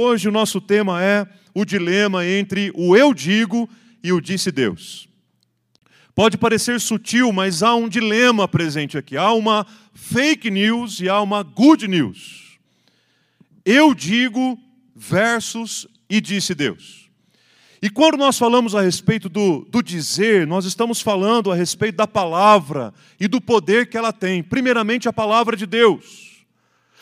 Hoje o nosso tema é o dilema entre o eu digo e o disse Deus. Pode parecer sutil, mas há um dilema presente aqui. Há uma fake news e há uma good news. Eu digo versus e disse Deus. E quando nós falamos a respeito do, do dizer, nós estamos falando a respeito da palavra e do poder que ela tem. Primeiramente, a palavra de Deus.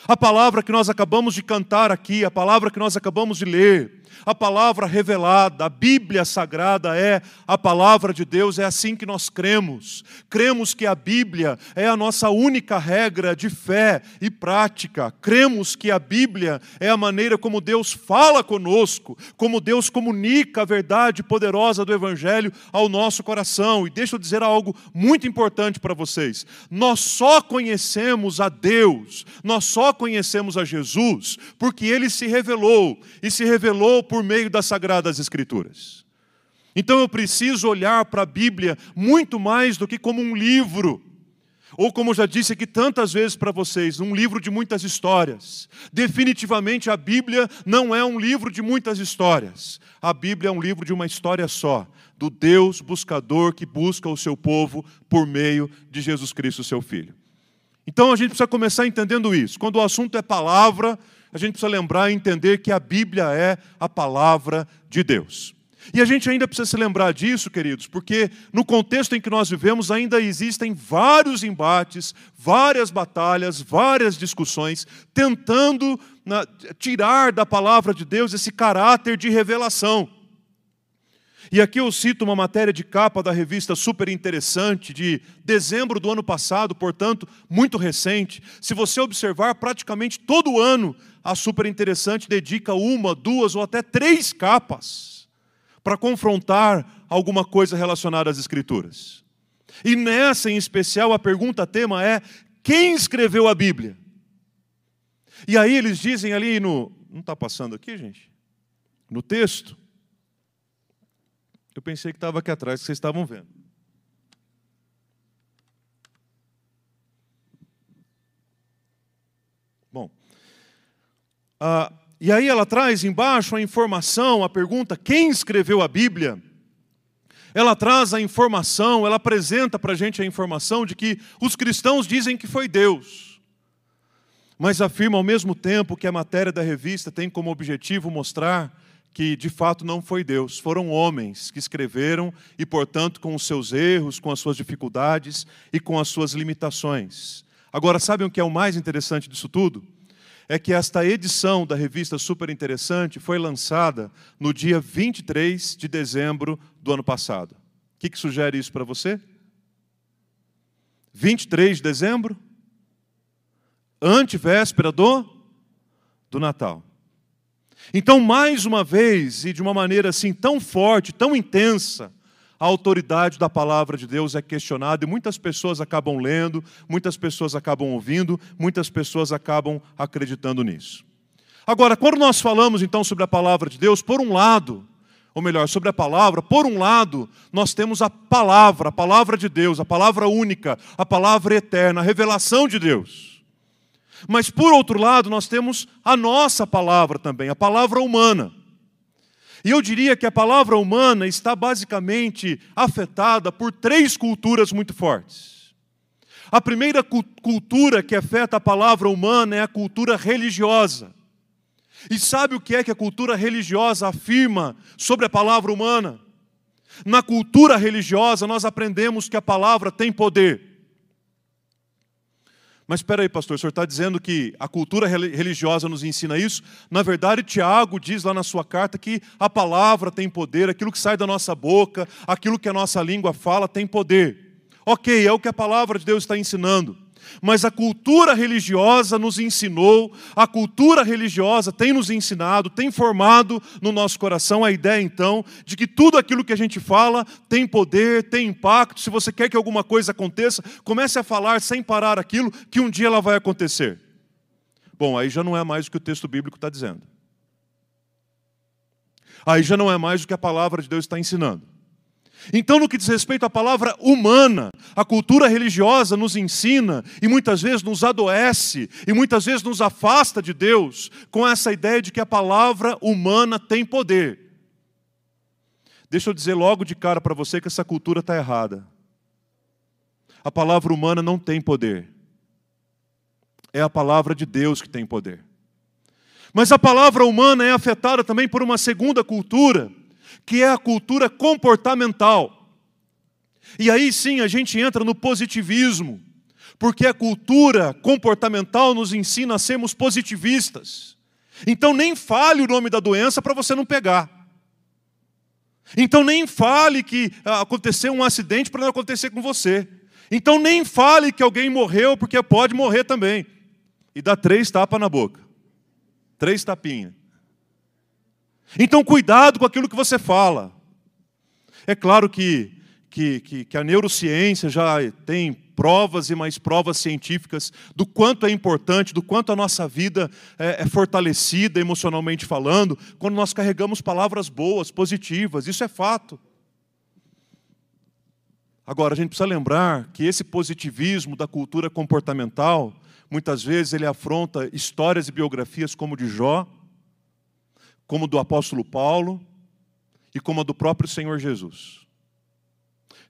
A palavra que nós acabamos de cantar aqui, a palavra que nós acabamos de ler, a palavra revelada, a Bíblia sagrada é a palavra de Deus, é assim que nós cremos. Cremos que a Bíblia é a nossa única regra de fé e prática. Cremos que a Bíblia é a maneira como Deus fala conosco, como Deus comunica a verdade poderosa do Evangelho ao nosso coração. E deixa eu dizer algo muito importante para vocês: nós só conhecemos a Deus, nós só conhecemos a Jesus porque ele se revelou e se revelou por meio das Sagradas Escrituras. Então eu preciso olhar para a Bíblia muito mais do que como um livro. Ou como já disse aqui tantas vezes para vocês, um livro de muitas histórias. Definitivamente a Bíblia não é um livro de muitas histórias. A Bíblia é um livro de uma história só, do Deus buscador que busca o seu povo por meio de Jesus Cristo, seu Filho. Então a gente precisa começar entendendo isso. Quando o assunto é palavra, a gente precisa lembrar e entender que a Bíblia é a palavra de Deus. E a gente ainda precisa se lembrar disso, queridos, porque no contexto em que nós vivemos ainda existem vários embates, várias batalhas, várias discussões, tentando na, tirar da palavra de Deus esse caráter de revelação. E aqui eu cito uma matéria de capa da revista super interessante, de dezembro do ano passado, portanto, muito recente. Se você observar, praticamente todo ano, a super interessante dedica uma, duas ou até três capas para confrontar alguma coisa relacionada às Escrituras. E nessa em especial, a pergunta tema é: quem escreveu a Bíblia? E aí eles dizem ali no. Não está passando aqui, gente? No texto eu pensei que estava aqui atrás, que vocês estavam vendo. Bom, ah, e aí ela traz embaixo a informação, a pergunta: quem escreveu a Bíblia? Ela traz a informação, ela apresenta para a gente a informação de que os cristãos dizem que foi Deus, mas afirma ao mesmo tempo que a matéria da revista tem como objetivo mostrar que de fato não foi Deus, foram homens que escreveram e, portanto, com os seus erros, com as suas dificuldades e com as suas limitações. Agora, sabem o que é o mais interessante disso tudo? É que esta edição da revista Super Interessante foi lançada no dia 23 de dezembro do ano passado. O que, que sugere isso para você? 23 de dezembro? Antevéspera do, do Natal. Então, mais uma vez, e de uma maneira assim tão forte, tão intensa, a autoridade da palavra de Deus é questionada e muitas pessoas acabam lendo, muitas pessoas acabam ouvindo, muitas pessoas acabam acreditando nisso. Agora, quando nós falamos então sobre a palavra de Deus, por um lado, ou melhor, sobre a palavra, por um lado, nós temos a palavra, a palavra de Deus, a palavra única, a palavra eterna, a revelação de Deus. Mas, por outro lado, nós temos a nossa palavra também, a palavra humana. E eu diria que a palavra humana está basicamente afetada por três culturas muito fortes. A primeira cultura que afeta a palavra humana é a cultura religiosa. E sabe o que é que a cultura religiosa afirma sobre a palavra humana? Na cultura religiosa, nós aprendemos que a palavra tem poder. Mas espera aí, pastor, o senhor está dizendo que a cultura religiosa nos ensina isso? Na verdade, Tiago diz lá na sua carta que a palavra tem poder, aquilo que sai da nossa boca, aquilo que a nossa língua fala tem poder. Ok, é o que a palavra de Deus está ensinando. Mas a cultura religiosa nos ensinou, a cultura religiosa tem nos ensinado, tem formado no nosso coração a ideia então de que tudo aquilo que a gente fala tem poder, tem impacto. Se você quer que alguma coisa aconteça, comece a falar sem parar aquilo que um dia ela vai acontecer. Bom, aí já não é mais o que o texto bíblico está dizendo. Aí já não é mais o que a palavra de Deus está ensinando. Então, no que diz respeito à palavra humana, a cultura religiosa nos ensina e muitas vezes nos adoece e muitas vezes nos afasta de Deus com essa ideia de que a palavra humana tem poder. Deixa eu dizer logo de cara para você que essa cultura está errada. A palavra humana não tem poder. É a palavra de Deus que tem poder. Mas a palavra humana é afetada também por uma segunda cultura que é a cultura comportamental. E aí sim a gente entra no positivismo, porque a cultura comportamental nos ensina a sermos positivistas. Então nem fale o nome da doença para você não pegar. Então nem fale que aconteceu um acidente para não acontecer com você. Então nem fale que alguém morreu, porque pode morrer também. E dá três tapas na boca. Três tapinhas. Então, cuidado com aquilo que você fala. É claro que, que, que, que, a neurociência já tem provas e mais provas científicas do quanto é importante, do quanto a nossa vida é, é fortalecida emocionalmente falando, quando nós carregamos palavras boas, positivas. Isso é fato. Agora, a gente precisa lembrar que esse positivismo da cultura comportamental, muitas vezes ele afronta histórias e biografias como de Jó, como do apóstolo Paulo e como a do próprio Senhor Jesus.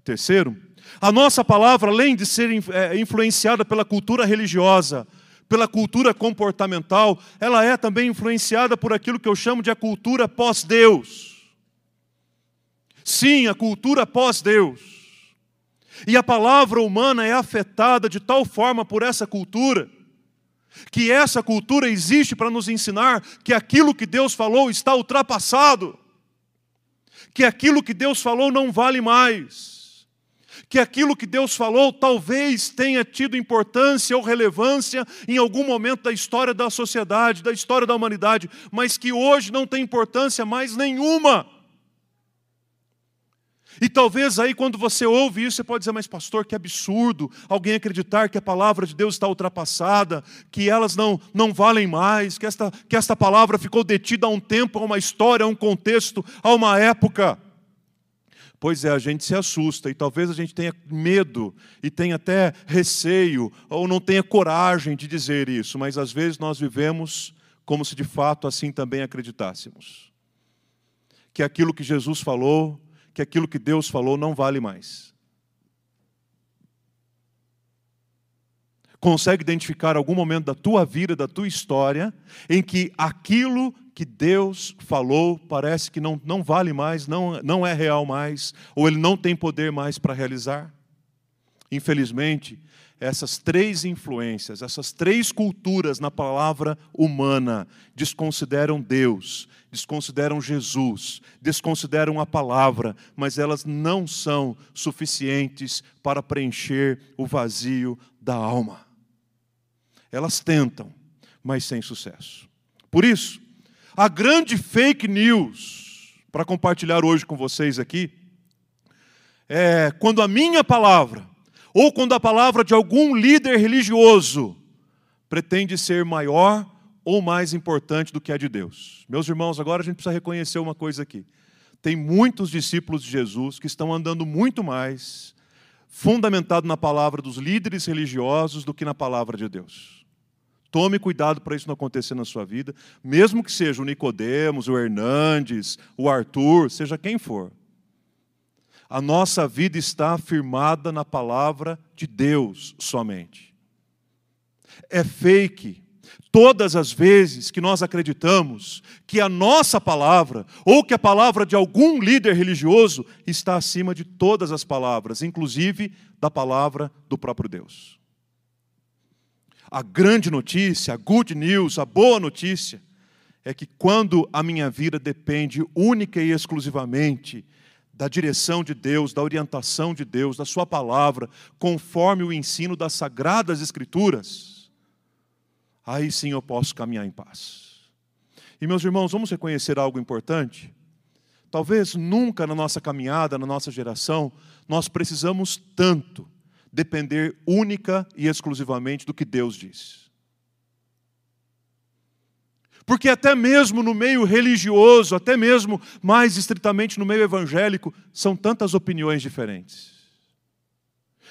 Terceiro, a nossa palavra, além de ser é, influenciada pela cultura religiosa, pela cultura comportamental, ela é também influenciada por aquilo que eu chamo de a cultura pós-Deus. Sim, a cultura pós-Deus. E a palavra humana é afetada de tal forma por essa cultura que essa cultura existe para nos ensinar que aquilo que Deus falou está ultrapassado, que aquilo que Deus falou não vale mais, que aquilo que Deus falou talvez tenha tido importância ou relevância em algum momento da história da sociedade, da história da humanidade, mas que hoje não tem importância mais nenhuma. E talvez aí, quando você ouve isso, você pode dizer, mas pastor, que absurdo alguém acreditar que a palavra de Deus está ultrapassada, que elas não, não valem mais, que esta, que esta palavra ficou detida a um tempo, a uma história, a um contexto, a uma época. Pois é, a gente se assusta e talvez a gente tenha medo e tenha até receio ou não tenha coragem de dizer isso, mas às vezes nós vivemos como se de fato assim também acreditássemos. Que aquilo que Jesus falou que aquilo que Deus falou não vale mais. Consegue identificar algum momento da tua vida, da tua história, em que aquilo que Deus falou parece que não, não vale mais, não, não é real mais, ou ele não tem poder mais para realizar? Infelizmente, essas três influências, essas três culturas na palavra humana desconsideram Deus, desconsideram Jesus, desconsideram a palavra, mas elas não são suficientes para preencher o vazio da alma. Elas tentam, mas sem sucesso. Por isso, a grande fake news para compartilhar hoje com vocês aqui é quando a minha palavra ou quando a palavra de algum líder religioso pretende ser maior ou mais importante do que a de Deus. Meus irmãos, agora a gente precisa reconhecer uma coisa aqui. Tem muitos discípulos de Jesus que estão andando muito mais fundamentado na palavra dos líderes religiosos do que na palavra de Deus. Tome cuidado para isso não acontecer na sua vida, mesmo que seja o Nicodemos, o Hernandes, o Arthur, seja quem for. A nossa vida está afirmada na palavra de Deus somente. É fake todas as vezes que nós acreditamos que a nossa palavra, ou que a palavra de algum líder religioso, está acima de todas as palavras, inclusive da palavra do próprio Deus. A grande notícia, a good news, a boa notícia, é que quando a minha vida depende única e exclusivamente da direção de Deus, da orientação de Deus, da Sua palavra, conforme o ensino das Sagradas Escrituras, aí sim eu posso caminhar em paz. E meus irmãos, vamos reconhecer algo importante? Talvez nunca na nossa caminhada, na nossa geração, nós precisamos tanto depender única e exclusivamente do que Deus diz. Porque até mesmo no meio religioso, até mesmo mais estritamente no meio evangélico, são tantas opiniões diferentes.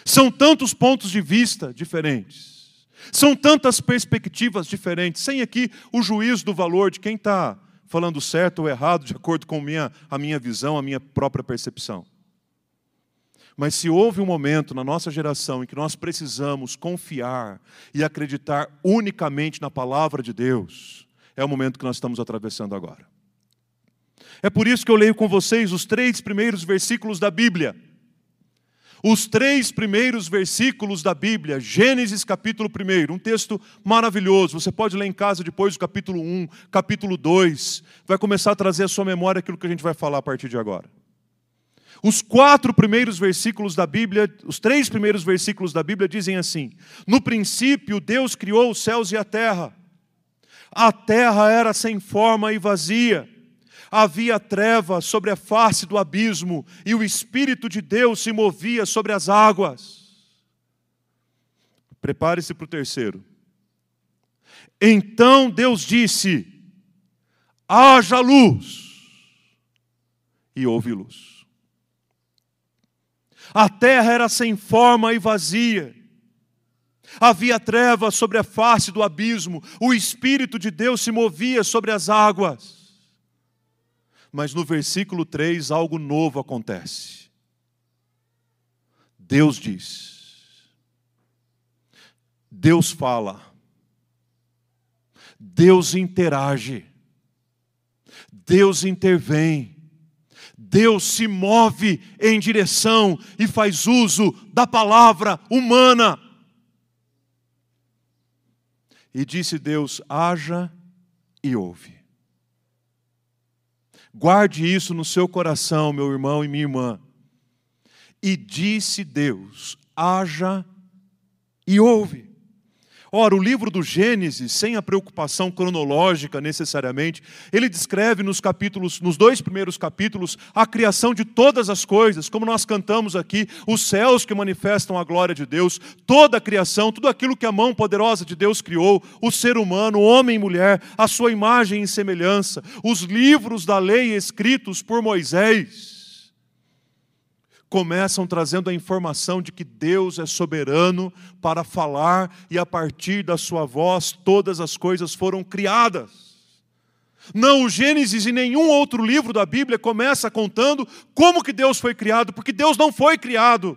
São tantos pontos de vista diferentes. São tantas perspectivas diferentes, sem aqui o juízo do valor de quem está falando certo ou errado, de acordo com minha, a minha visão, a minha própria percepção. Mas se houve um momento na nossa geração em que nós precisamos confiar e acreditar unicamente na palavra de Deus, é o momento que nós estamos atravessando agora. É por isso que eu leio com vocês os três primeiros versículos da Bíblia. Os três primeiros versículos da Bíblia, Gênesis capítulo 1, um texto maravilhoso. Você pode ler em casa depois do capítulo 1, capítulo 2. Vai começar a trazer à sua memória aquilo que a gente vai falar a partir de agora. Os quatro primeiros versículos da Bíblia, os três primeiros versículos da Bíblia dizem assim: No princípio, Deus criou os céus e a terra. A terra era sem forma e vazia. Havia treva sobre a face do abismo, e o Espírito de Deus se movia sobre as águas. Prepare-se para o terceiro. Então Deus disse: haja luz, e houve luz. A terra era sem forma e vazia. Havia trevas sobre a face do abismo, o Espírito de Deus se movia sobre as águas. Mas no versículo 3 algo novo acontece. Deus diz, Deus fala, Deus interage, Deus intervém. Deus se move em direção e faz uso da palavra humana. E disse Deus: haja e ouve. Guarde isso no seu coração, meu irmão e minha irmã. E disse Deus: haja e ouve. Ora, o livro do Gênesis, sem a preocupação cronológica necessariamente, ele descreve nos capítulos, nos dois primeiros capítulos, a criação de todas as coisas, como nós cantamos aqui, os céus que manifestam a glória de Deus, toda a criação, tudo aquilo que a mão poderosa de Deus criou, o ser humano, homem e mulher, a sua imagem e semelhança, os livros da lei escritos por Moisés começam trazendo a informação de que Deus é soberano para falar e a partir da sua voz todas as coisas foram criadas. Não, o Gênesis e nenhum outro livro da Bíblia começa contando como que Deus foi criado, porque Deus não foi criado.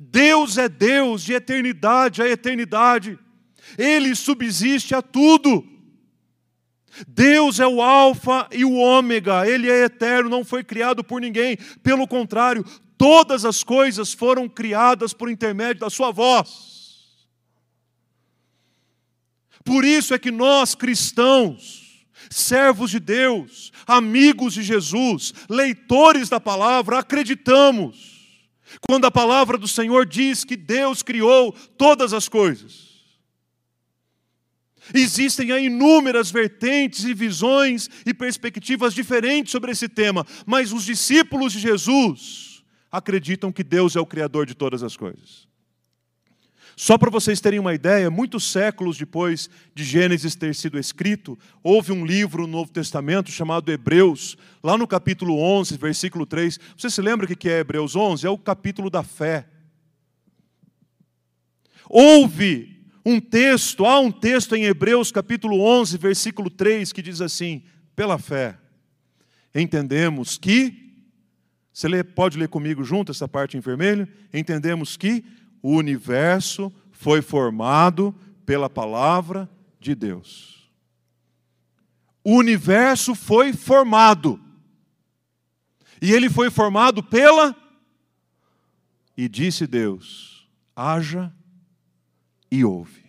Deus é Deus de eternidade a eternidade. Ele subsiste a tudo. Deus é o Alfa e o Ômega, Ele é eterno, não foi criado por ninguém, pelo contrário, todas as coisas foram criadas por intermédio da Sua voz. Por isso é que nós cristãos, servos de Deus, amigos de Jesus, leitores da palavra, acreditamos, quando a palavra do Senhor diz que Deus criou todas as coisas. Existem inúmeras vertentes e visões e perspectivas diferentes sobre esse tema, mas os discípulos de Jesus, acreditam que Deus é o Criador de todas as coisas. Só para vocês terem uma ideia, muitos séculos depois de Gênesis ter sido escrito, houve um livro no Novo Testamento chamado Hebreus, lá no capítulo 11, versículo 3. Você se lembra o que é Hebreus 11? É o capítulo da fé. Houve um texto, há um texto em Hebreus capítulo 11, versículo 3, que diz assim: pela fé, entendemos que você lê, pode ler comigo junto essa parte em vermelho? Entendemos que o universo foi formado pela palavra de Deus. O universo foi formado. E ele foi formado pela. E disse Deus: haja e ouve.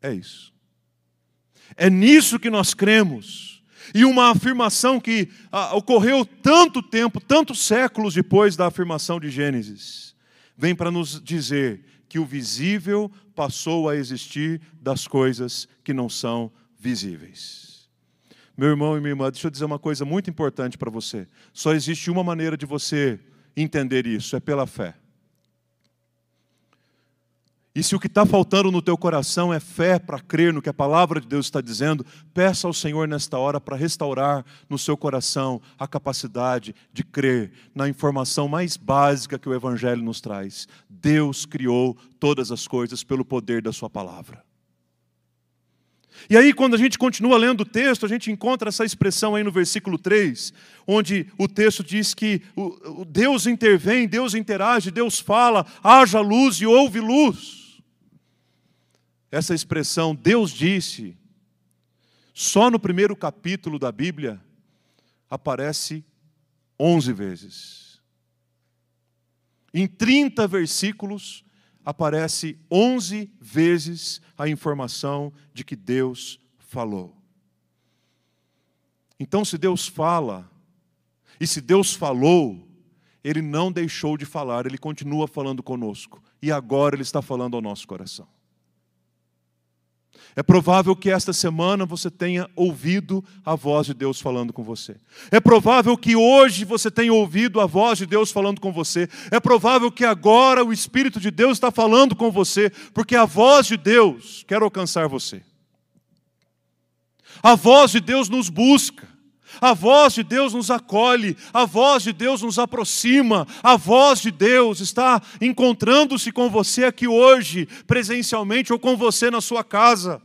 É isso. É nisso que nós cremos e uma afirmação que ah, ocorreu tanto tempo, tantos séculos depois da afirmação de Gênesis, vem para nos dizer que o visível passou a existir das coisas que não são visíveis. Meu irmão e minha irmã, deixa eu dizer uma coisa muito importante para você. Só existe uma maneira de você entender isso, é pela fé. E se o que está faltando no teu coração é fé para crer no que a palavra de Deus está dizendo, peça ao Senhor nesta hora para restaurar no seu coração a capacidade de crer na informação mais básica que o Evangelho nos traz. Deus criou todas as coisas pelo poder da Sua palavra. E aí, quando a gente continua lendo o texto, a gente encontra essa expressão aí no versículo 3, onde o texto diz que Deus intervém, Deus interage, Deus fala, haja luz e houve luz. Essa expressão, Deus disse, só no primeiro capítulo da Bíblia aparece 11 vezes. Em 30 versículos aparece 11 vezes a informação de que Deus falou. Então, se Deus fala, e se Deus falou, Ele não deixou de falar, Ele continua falando conosco, e agora Ele está falando ao nosso coração. É provável que esta semana você tenha ouvido a voz de Deus falando com você. É provável que hoje você tenha ouvido a voz de Deus falando com você. É provável que agora o Espírito de Deus está falando com você, porque a voz de Deus quer alcançar você. A voz de Deus nos busca. A voz de Deus nos acolhe, a voz de Deus nos aproxima, a voz de Deus está encontrando-se com você aqui hoje, presencialmente ou com você na sua casa.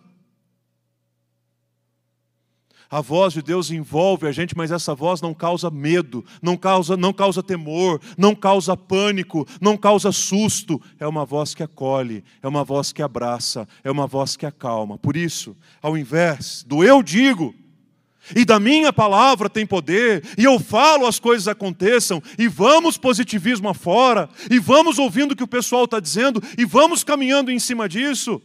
A voz de Deus envolve a gente, mas essa voz não causa medo, não causa, não causa temor, não causa pânico, não causa susto. É uma voz que acolhe, é uma voz que abraça, é uma voz que acalma. Por isso, ao invés do eu digo, e da minha palavra tem poder, e eu falo as coisas aconteçam, e vamos positivismo afora, e vamos ouvindo o que o pessoal está dizendo, e vamos caminhando em cima disso.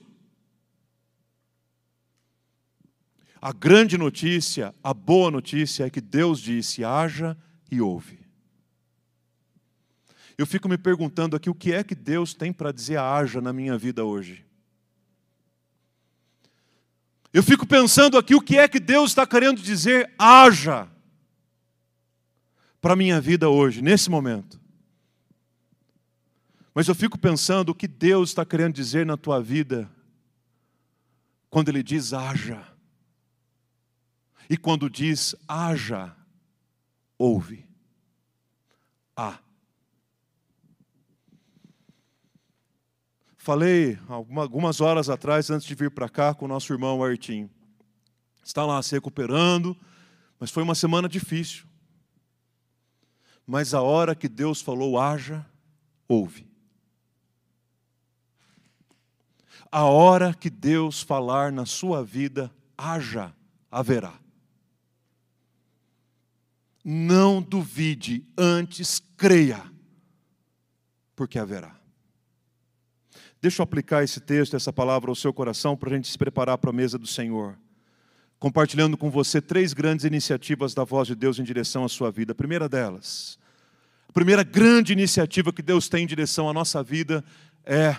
A grande notícia, a boa notícia é que Deus disse: haja e ouve. Eu fico me perguntando aqui o que é que Deus tem para dizer haja na minha vida hoje. Eu fico pensando aqui o que é que Deus está querendo dizer, haja, para a minha vida hoje, nesse momento. Mas eu fico pensando o que Deus está querendo dizer na tua vida, quando Ele diz haja. E quando diz haja, ouve. Ah. Falei algumas horas atrás, antes de vir para cá, com o nosso irmão Artim. Está lá se recuperando, mas foi uma semana difícil. Mas a hora que Deus falou, haja, ouve. A hora que Deus falar na sua vida, haja, haverá. Não duvide, antes creia, porque haverá. Deixa eu aplicar esse texto, essa palavra ao seu coração para a gente se preparar para a mesa do Senhor. Compartilhando com você três grandes iniciativas da voz de Deus em direção à sua vida. A primeira delas, a primeira grande iniciativa que Deus tem em direção à nossa vida é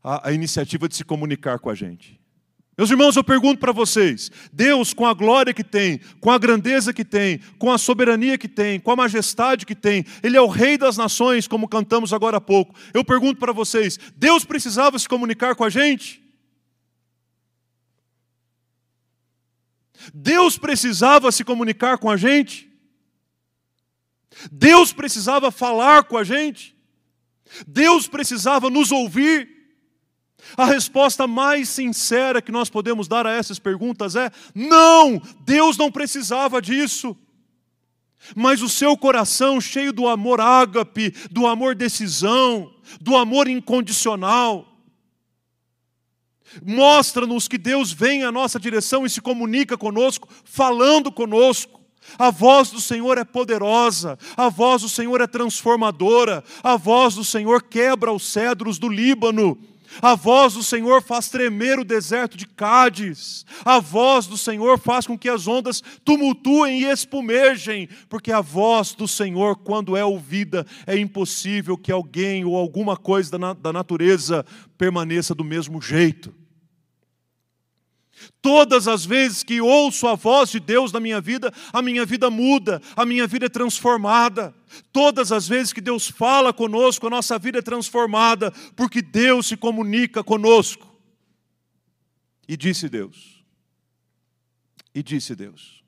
a, a iniciativa de se comunicar com a gente. Meus irmãos, eu pergunto para vocês: Deus, com a glória que tem, com a grandeza que tem, com a soberania que tem, com a majestade que tem, Ele é o Rei das nações, como cantamos agora há pouco. Eu pergunto para vocês: Deus precisava se comunicar com a gente? Deus precisava se comunicar com a gente? Deus precisava falar com a gente? Deus precisava nos ouvir? A resposta mais sincera que nós podemos dar a essas perguntas é: não, Deus não precisava disso. Mas o seu coração, cheio do amor ágape, do amor decisão, do amor incondicional, mostra-nos que Deus vem à nossa direção e se comunica conosco, falando conosco. A voz do Senhor é poderosa, a voz do Senhor é transformadora, a voz do Senhor quebra os cedros do Líbano a voz do Senhor faz tremer o deserto de Cádiz. A voz do Senhor faz com que as ondas tumultuem e espumejem, porque a voz do Senhor, quando é ouvida, é impossível que alguém ou alguma coisa da natureza permaneça do mesmo jeito. Todas as vezes que ouço a voz de Deus na minha vida, a minha vida muda, a minha vida é transformada. Todas as vezes que Deus fala conosco, a nossa vida é transformada, porque Deus se comunica conosco. E disse Deus. E disse Deus.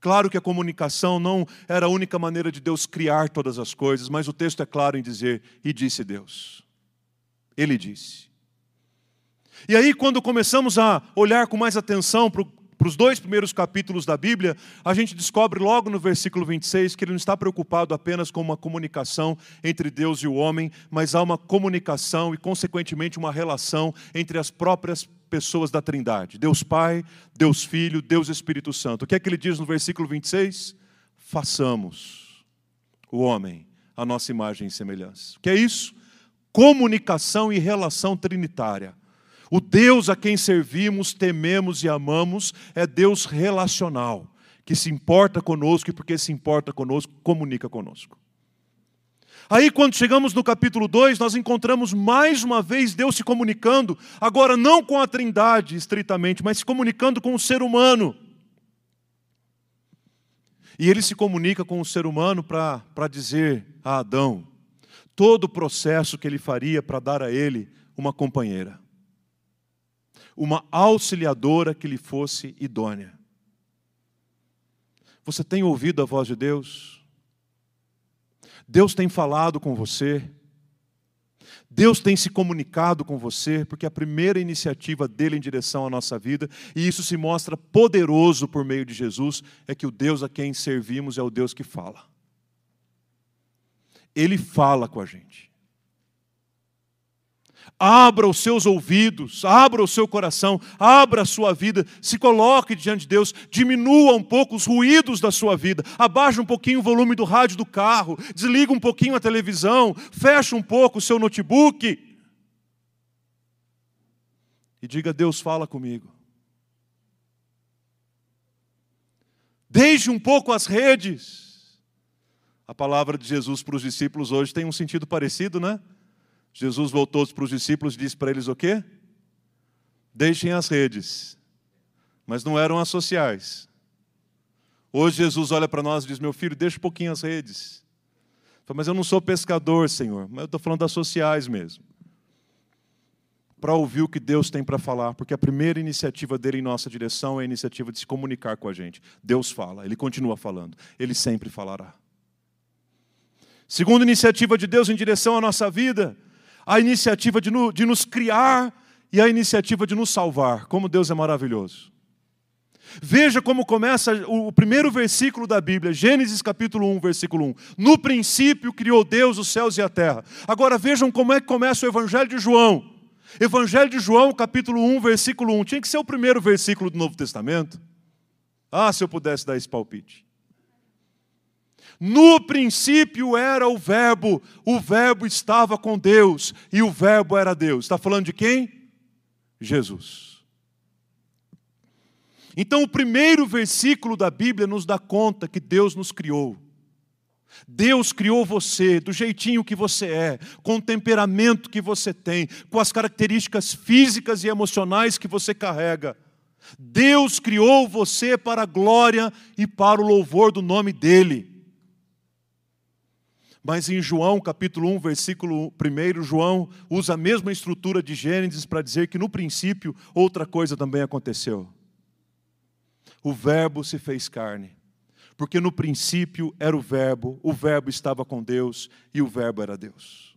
Claro que a comunicação não era a única maneira de Deus criar todas as coisas, mas o texto é claro em dizer: e disse Deus. Ele disse. E aí, quando começamos a olhar com mais atenção para os dois primeiros capítulos da Bíblia, a gente descobre logo no versículo 26 que ele não está preocupado apenas com uma comunicação entre Deus e o homem, mas há uma comunicação e, consequentemente, uma relação entre as próprias pessoas da Trindade: Deus Pai, Deus Filho, Deus Espírito Santo. O que é que ele diz no versículo 26? Façamos o homem a nossa imagem e semelhança. O que é isso? Comunicação e relação trinitária. O Deus a quem servimos, tememos e amamos é Deus relacional, que se importa conosco e, porque se importa conosco, comunica conosco. Aí, quando chegamos no capítulo 2, nós encontramos mais uma vez Deus se comunicando, agora não com a Trindade estritamente, mas se comunicando com o ser humano. E ele se comunica com o ser humano para dizer a Adão todo o processo que ele faria para dar a ele uma companheira uma auxiliadora que lhe fosse idônea. Você tem ouvido a voz de Deus? Deus tem falado com você? Deus tem se comunicado com você, porque a primeira iniciativa dele em direção à nossa vida, e isso se mostra poderoso por meio de Jesus, é que o Deus a quem servimos é o Deus que fala. Ele fala com a gente. Abra os seus ouvidos, abra o seu coração, abra a sua vida, se coloque diante de Deus, diminua um pouco os ruídos da sua vida, abaixa um pouquinho o volume do rádio do carro, desliga um pouquinho a televisão, fecha um pouco o seu notebook e diga: Deus, fala comigo. Deixe um pouco as redes. A palavra de Jesus para os discípulos hoje tem um sentido parecido, né? Jesus voltou para os discípulos e disse para eles o quê? Deixem as redes. Mas não eram as sociais. Hoje Jesus olha para nós e diz: Meu filho, deixa um pouquinho as redes. Fala, mas eu não sou pescador, Senhor. Mas eu estou falando das sociais mesmo. Para ouvir o que Deus tem para falar, porque a primeira iniciativa dele em nossa direção é a iniciativa de se comunicar com a gente. Deus fala, ele continua falando, ele sempre falará. Segunda iniciativa de Deus em direção à nossa vida a iniciativa de, no, de nos criar e a iniciativa de nos salvar. Como Deus é maravilhoso. Veja como começa o primeiro versículo da Bíblia, Gênesis capítulo 1, versículo 1. No princípio criou Deus os céus e a terra. Agora vejam como é que começa o Evangelho de João. Evangelho de João, capítulo 1, versículo 1. Tinha que ser o primeiro versículo do Novo Testamento. Ah, se eu pudesse dar esse palpite. No princípio era o Verbo, o Verbo estava com Deus e o Verbo era Deus. Está falando de quem? Jesus. Então, o primeiro versículo da Bíblia nos dá conta que Deus nos criou. Deus criou você do jeitinho que você é, com o temperamento que você tem, com as características físicas e emocionais que você carrega. Deus criou você para a glória e para o louvor do nome dEle. Mas em João, capítulo 1, versículo 1, João usa a mesma estrutura de Gênesis para dizer que no princípio outra coisa também aconteceu. O Verbo se fez carne. Porque no princípio era o Verbo, o Verbo estava com Deus e o Verbo era Deus.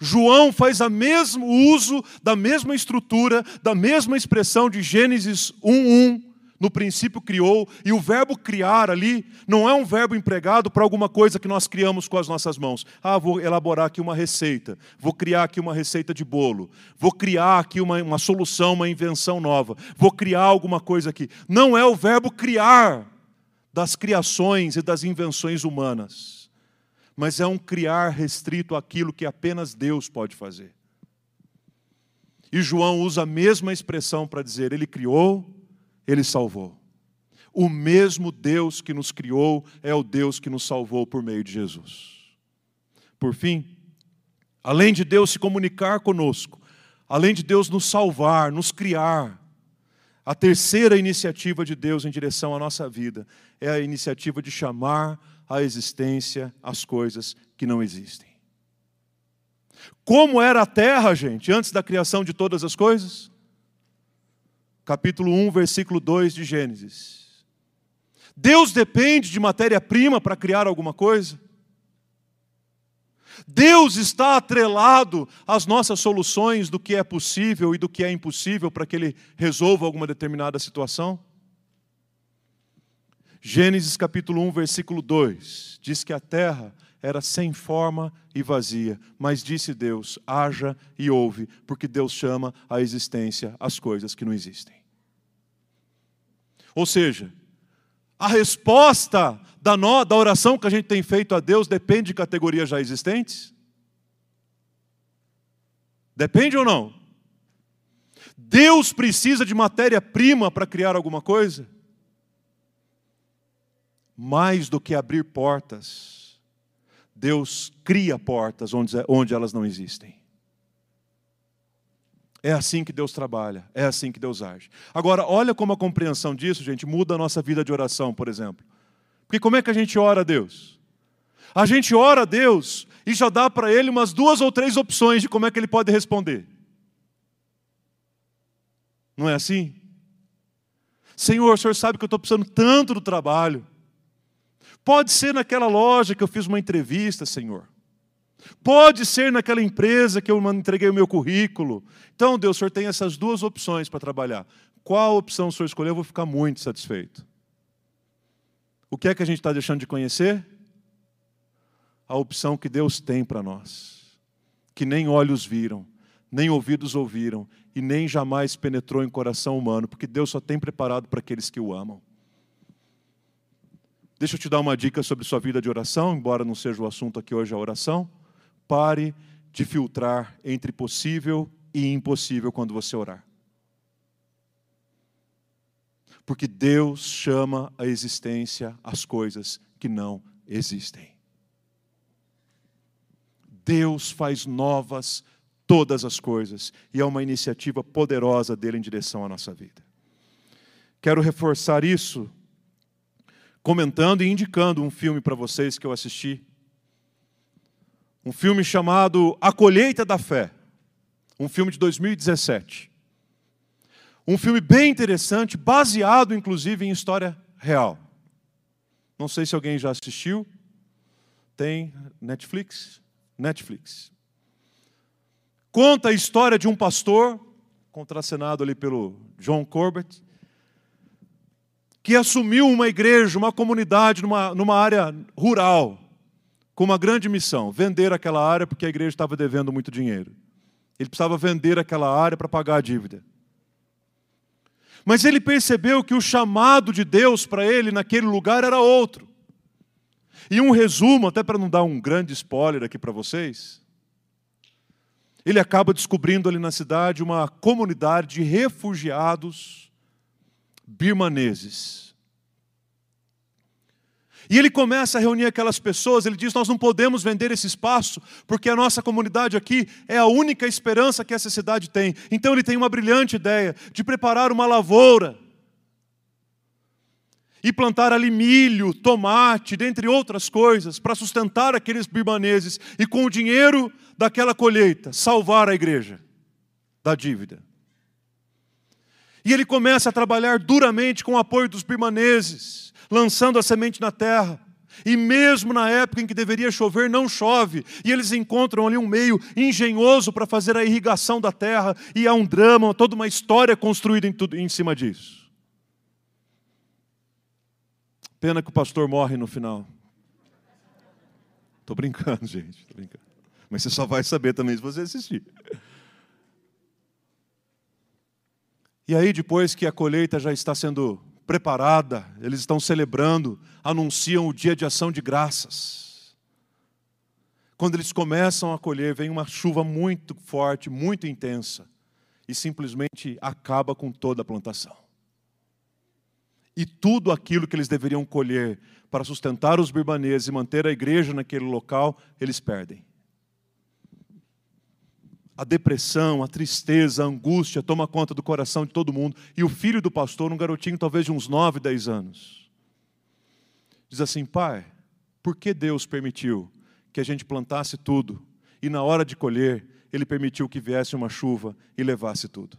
João faz o mesmo uso da mesma estrutura, da mesma expressão de Gênesis 1:1 no princípio criou, e o verbo criar ali não é um verbo empregado para alguma coisa que nós criamos com as nossas mãos. Ah, vou elaborar aqui uma receita, vou criar aqui uma receita de bolo, vou criar aqui uma, uma solução, uma invenção nova, vou criar alguma coisa aqui. Não é o verbo criar das criações e das invenções humanas, mas é um criar restrito àquilo que apenas Deus pode fazer. E João usa a mesma expressão para dizer: Ele criou, ele salvou. O mesmo Deus que nos criou é o Deus que nos salvou por meio de Jesus. Por fim, além de Deus se comunicar conosco, além de Deus nos salvar, nos criar, A terceira iniciativa de Deus em direção à nossa vida é a iniciativa de chamar à existência as coisas que não existem. Como era a terra, gente, antes da criação de todas as coisas? Capítulo 1, versículo 2 de Gênesis. Deus depende de matéria-prima para criar alguma coisa? Deus está atrelado às nossas soluções do que é possível e do que é impossível para que Ele resolva alguma determinada situação? Gênesis capítulo 1, versículo 2 diz que a terra era sem forma e vazia, mas disse Deus: haja e ouve, porque Deus chama à existência as coisas que não existem. Ou seja, a resposta da, no, da oração que a gente tem feito a Deus depende de categorias já existentes? Depende ou não? Deus precisa de matéria-prima para criar alguma coisa? Mais do que abrir portas, Deus cria portas onde, onde elas não existem. É assim que Deus trabalha, é assim que Deus age. Agora, olha como a compreensão disso, gente, muda a nossa vida de oração, por exemplo. Porque como é que a gente ora a Deus? A gente ora a Deus e já dá para Ele umas duas ou três opções de como é que Ele pode responder. Não é assim? Senhor, o Senhor sabe que eu estou precisando tanto do trabalho. Pode ser naquela loja que eu fiz uma entrevista, Senhor. Pode ser naquela empresa que eu entreguei o meu currículo. Então, Deus, o Senhor tem essas duas opções para trabalhar. Qual opção o Senhor escolher, eu vou ficar muito satisfeito. O que é que a gente está deixando de conhecer? A opção que Deus tem para nós, que nem olhos viram, nem ouvidos ouviram e nem jamais penetrou em coração humano, porque Deus só tem preparado para aqueles que o amam. Deixa eu te dar uma dica sobre sua vida de oração, embora não seja o assunto aqui hoje a oração. Pare de filtrar entre possível e impossível quando você orar. Porque Deus chama a existência as coisas que não existem. Deus faz novas todas as coisas e é uma iniciativa poderosa dele em direção à nossa vida. Quero reforçar isso comentando e indicando um filme para vocês que eu assisti. Um filme chamado A Colheita da Fé. Um filme de 2017. Um filme bem interessante, baseado inclusive em história real. Não sei se alguém já assistiu. Tem Netflix? Netflix. Conta a história de um pastor, contracenado ali pelo John Corbett, que assumiu uma igreja, uma comunidade numa, numa área rural, com uma grande missão: vender aquela área porque a igreja estava devendo muito dinheiro. Ele precisava vender aquela área para pagar a dívida. Mas ele percebeu que o chamado de Deus para ele naquele lugar era outro. E um resumo, até para não dar um grande spoiler aqui para vocês, ele acaba descobrindo ali na cidade uma comunidade de refugiados birmaneses. E ele começa a reunir aquelas pessoas, ele diz: Nós não podemos vender esse espaço, porque a nossa comunidade aqui é a única esperança que essa cidade tem. Então ele tem uma brilhante ideia de preparar uma lavoura e plantar ali milho, tomate, dentre outras coisas, para sustentar aqueles birmaneses e com o dinheiro daquela colheita salvar a igreja da dívida. E ele começa a trabalhar duramente com o apoio dos birmaneses lançando a semente na terra. E mesmo na época em que deveria chover, não chove. E eles encontram ali um meio engenhoso para fazer a irrigação da terra. E há um drama, toda uma história construída em, tudo, em cima disso. Pena que o pastor morre no final. Estou brincando, gente. Tô brincando. Mas você só vai saber também se você assistir. E aí, depois que a colheita já está sendo preparada, eles estão celebrando, anunciam o dia de ação de graças. Quando eles começam a colher, vem uma chuva muito forte, muito intensa, e simplesmente acaba com toda a plantação. E tudo aquilo que eles deveriam colher para sustentar os birmaneses e manter a igreja naquele local, eles perdem. A depressão, a tristeza, a angústia toma conta do coração de todo mundo. E o filho do pastor, um garotinho talvez de uns 9, 10 anos, diz assim: Pai, por que Deus permitiu que a gente plantasse tudo e na hora de colher, Ele permitiu que viesse uma chuva e levasse tudo?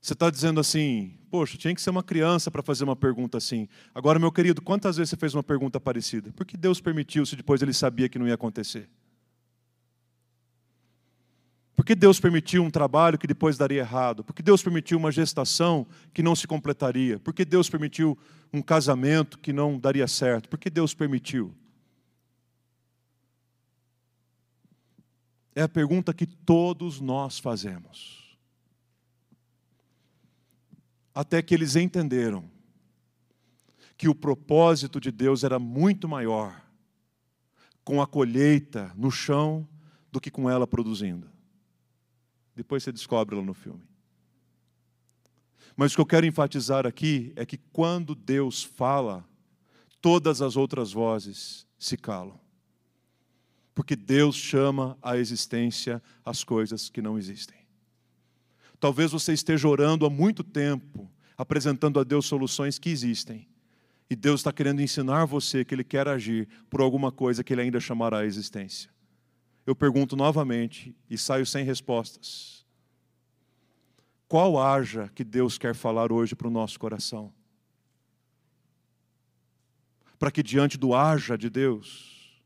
Você está dizendo assim, poxa, tinha que ser uma criança para fazer uma pergunta assim. Agora, meu querido, quantas vezes você fez uma pergunta parecida? Por que Deus permitiu se depois ele sabia que não ia acontecer? Por que Deus permitiu um trabalho que depois daria errado? Por que Deus permitiu uma gestação que não se completaria? Por que Deus permitiu um casamento que não daria certo? Por que Deus permitiu? É a pergunta que todos nós fazemos até que eles entenderam que o propósito de Deus era muito maior com a colheita no chão do que com ela produzindo. Depois você descobre lá no filme. Mas o que eu quero enfatizar aqui é que quando Deus fala, todas as outras vozes se calam. Porque Deus chama à existência as coisas que não existem. Talvez você esteja orando há muito tempo, apresentando a Deus soluções que existem. E Deus está querendo ensinar você que Ele quer agir por alguma coisa que Ele ainda chamará à existência. Eu pergunto novamente e saio sem respostas. Qual haja que Deus quer falar hoje para o nosso coração? Para que diante do haja de Deus,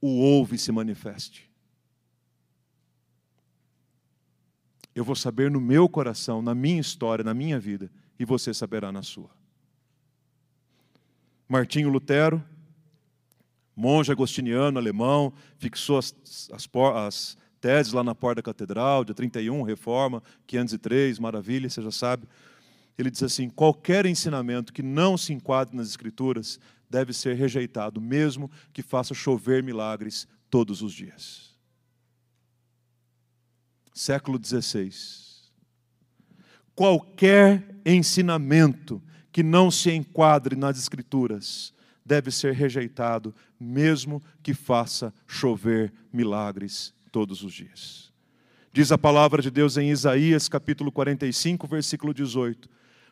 o ouve se manifeste. Eu vou saber no meu coração, na minha história, na minha vida, e você saberá na sua. Martinho Lutero, monge agostiniano alemão, fixou as, as, as, teses lá na porta da catedral, dia 31, reforma, 503, maravilha, você já sabe. Ele diz assim: qualquer ensinamento que não se enquadre nas Escrituras deve ser rejeitado, mesmo que faça chover milagres todos os dias século XVI. Qualquer ensinamento que não se enquadre nas Escrituras deve ser rejeitado, mesmo que faça chover milagres todos os dias. Diz a palavra de Deus em Isaías capítulo 45, versículo 18: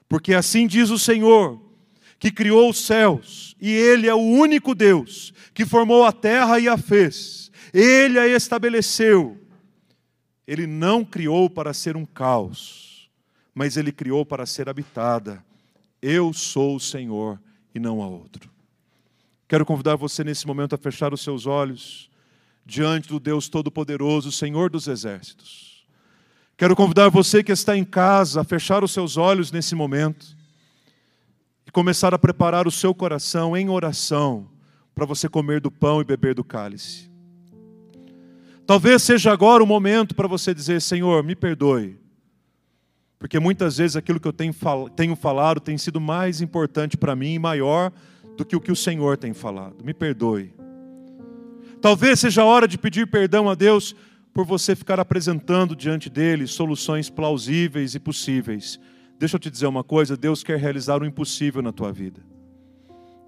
Porque assim diz o Senhor, que criou os céus, e Ele é o único Deus que formou a terra e a fez, Ele a estabeleceu ele não criou para ser um caos, mas ele criou para ser habitada. Eu sou o Senhor e não há outro. Quero convidar você nesse momento a fechar os seus olhos diante do Deus Todo-Poderoso, Senhor dos Exércitos. Quero convidar você que está em casa a fechar os seus olhos nesse momento e começar a preparar o seu coração em oração para você comer do pão e beber do cálice. Talvez seja agora o momento para você dizer: Senhor, me perdoe. Porque muitas vezes aquilo que eu tenho, falado tem sido mais importante para mim e maior do que o que o Senhor tem falado. Me perdoe. Talvez seja a hora de pedir perdão a Deus por você ficar apresentando diante dele soluções plausíveis e possíveis. Deixa eu te dizer uma coisa: Deus quer realizar o impossível na tua vida.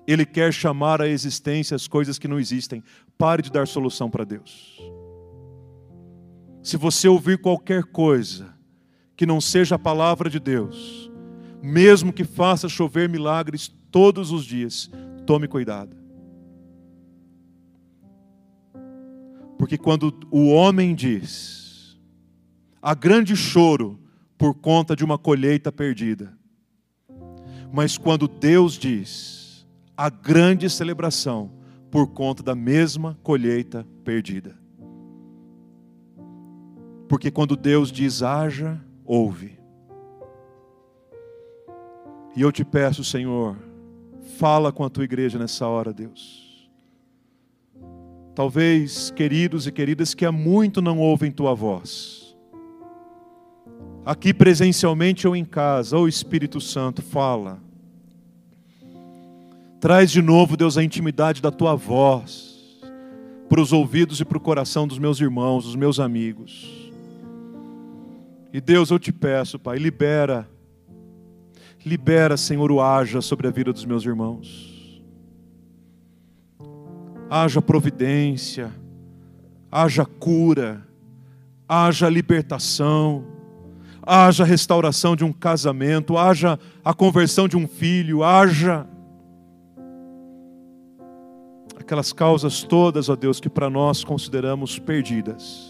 Ele quer chamar à existência as coisas que não existem. Pare de dar solução para Deus. Se você ouvir qualquer coisa que não seja a palavra de Deus, mesmo que faça chover milagres todos os dias, tome cuidado. Porque quando o homem diz, há grande choro por conta de uma colheita perdida, mas quando Deus diz, há grande celebração por conta da mesma colheita perdida. Porque quando Deus diz haja, ouve. E eu te peço, Senhor, fala com a tua igreja nessa hora, Deus. Talvez, queridos e queridas, que há muito não ouvem tua voz. Aqui presencialmente ou em casa, ou Espírito Santo, fala. Traz de novo, Deus, a intimidade da tua voz para os ouvidos e para o coração dos meus irmãos, dos meus amigos. E Deus, eu te peço, Pai, libera, libera, Senhor, o haja sobre a vida dos meus irmãos. haja providência, haja cura, haja libertação, haja restauração de um casamento, haja a conversão de um filho, haja aquelas causas todas, ó Deus, que para nós consideramos perdidas,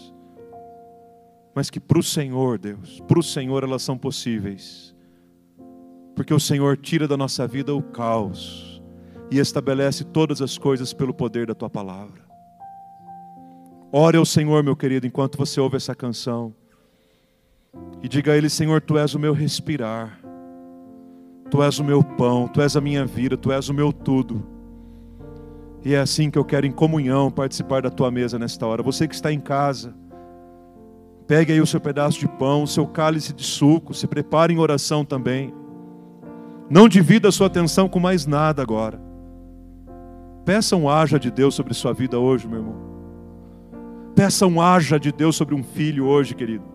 mas que para o Senhor, Deus, para o Senhor elas são possíveis, porque o Senhor tira da nossa vida o caos e estabelece todas as coisas pelo poder da tua palavra. Ore ao Senhor, meu querido, enquanto você ouve essa canção. E diga a Ele: Senhor, Tu és o meu respirar, Tu és o meu pão, Tu és a minha vida, Tu és o meu tudo. E é assim que eu quero, em comunhão, participar da Tua mesa nesta hora. Você que está em casa, pegue aí o seu pedaço de pão, o seu cálice de suco, se prepare em oração também. Não divida a sua atenção com mais nada agora. Peça um haja de Deus sobre sua vida hoje, meu irmão. Peça um haja de Deus sobre um filho hoje, querido.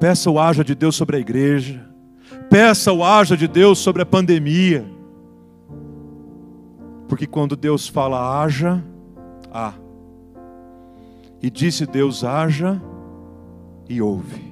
Peça o haja de Deus sobre a igreja. Peça o haja de Deus sobre a pandemia. Porque quando Deus fala haja, há. E disse Deus haja e ouve.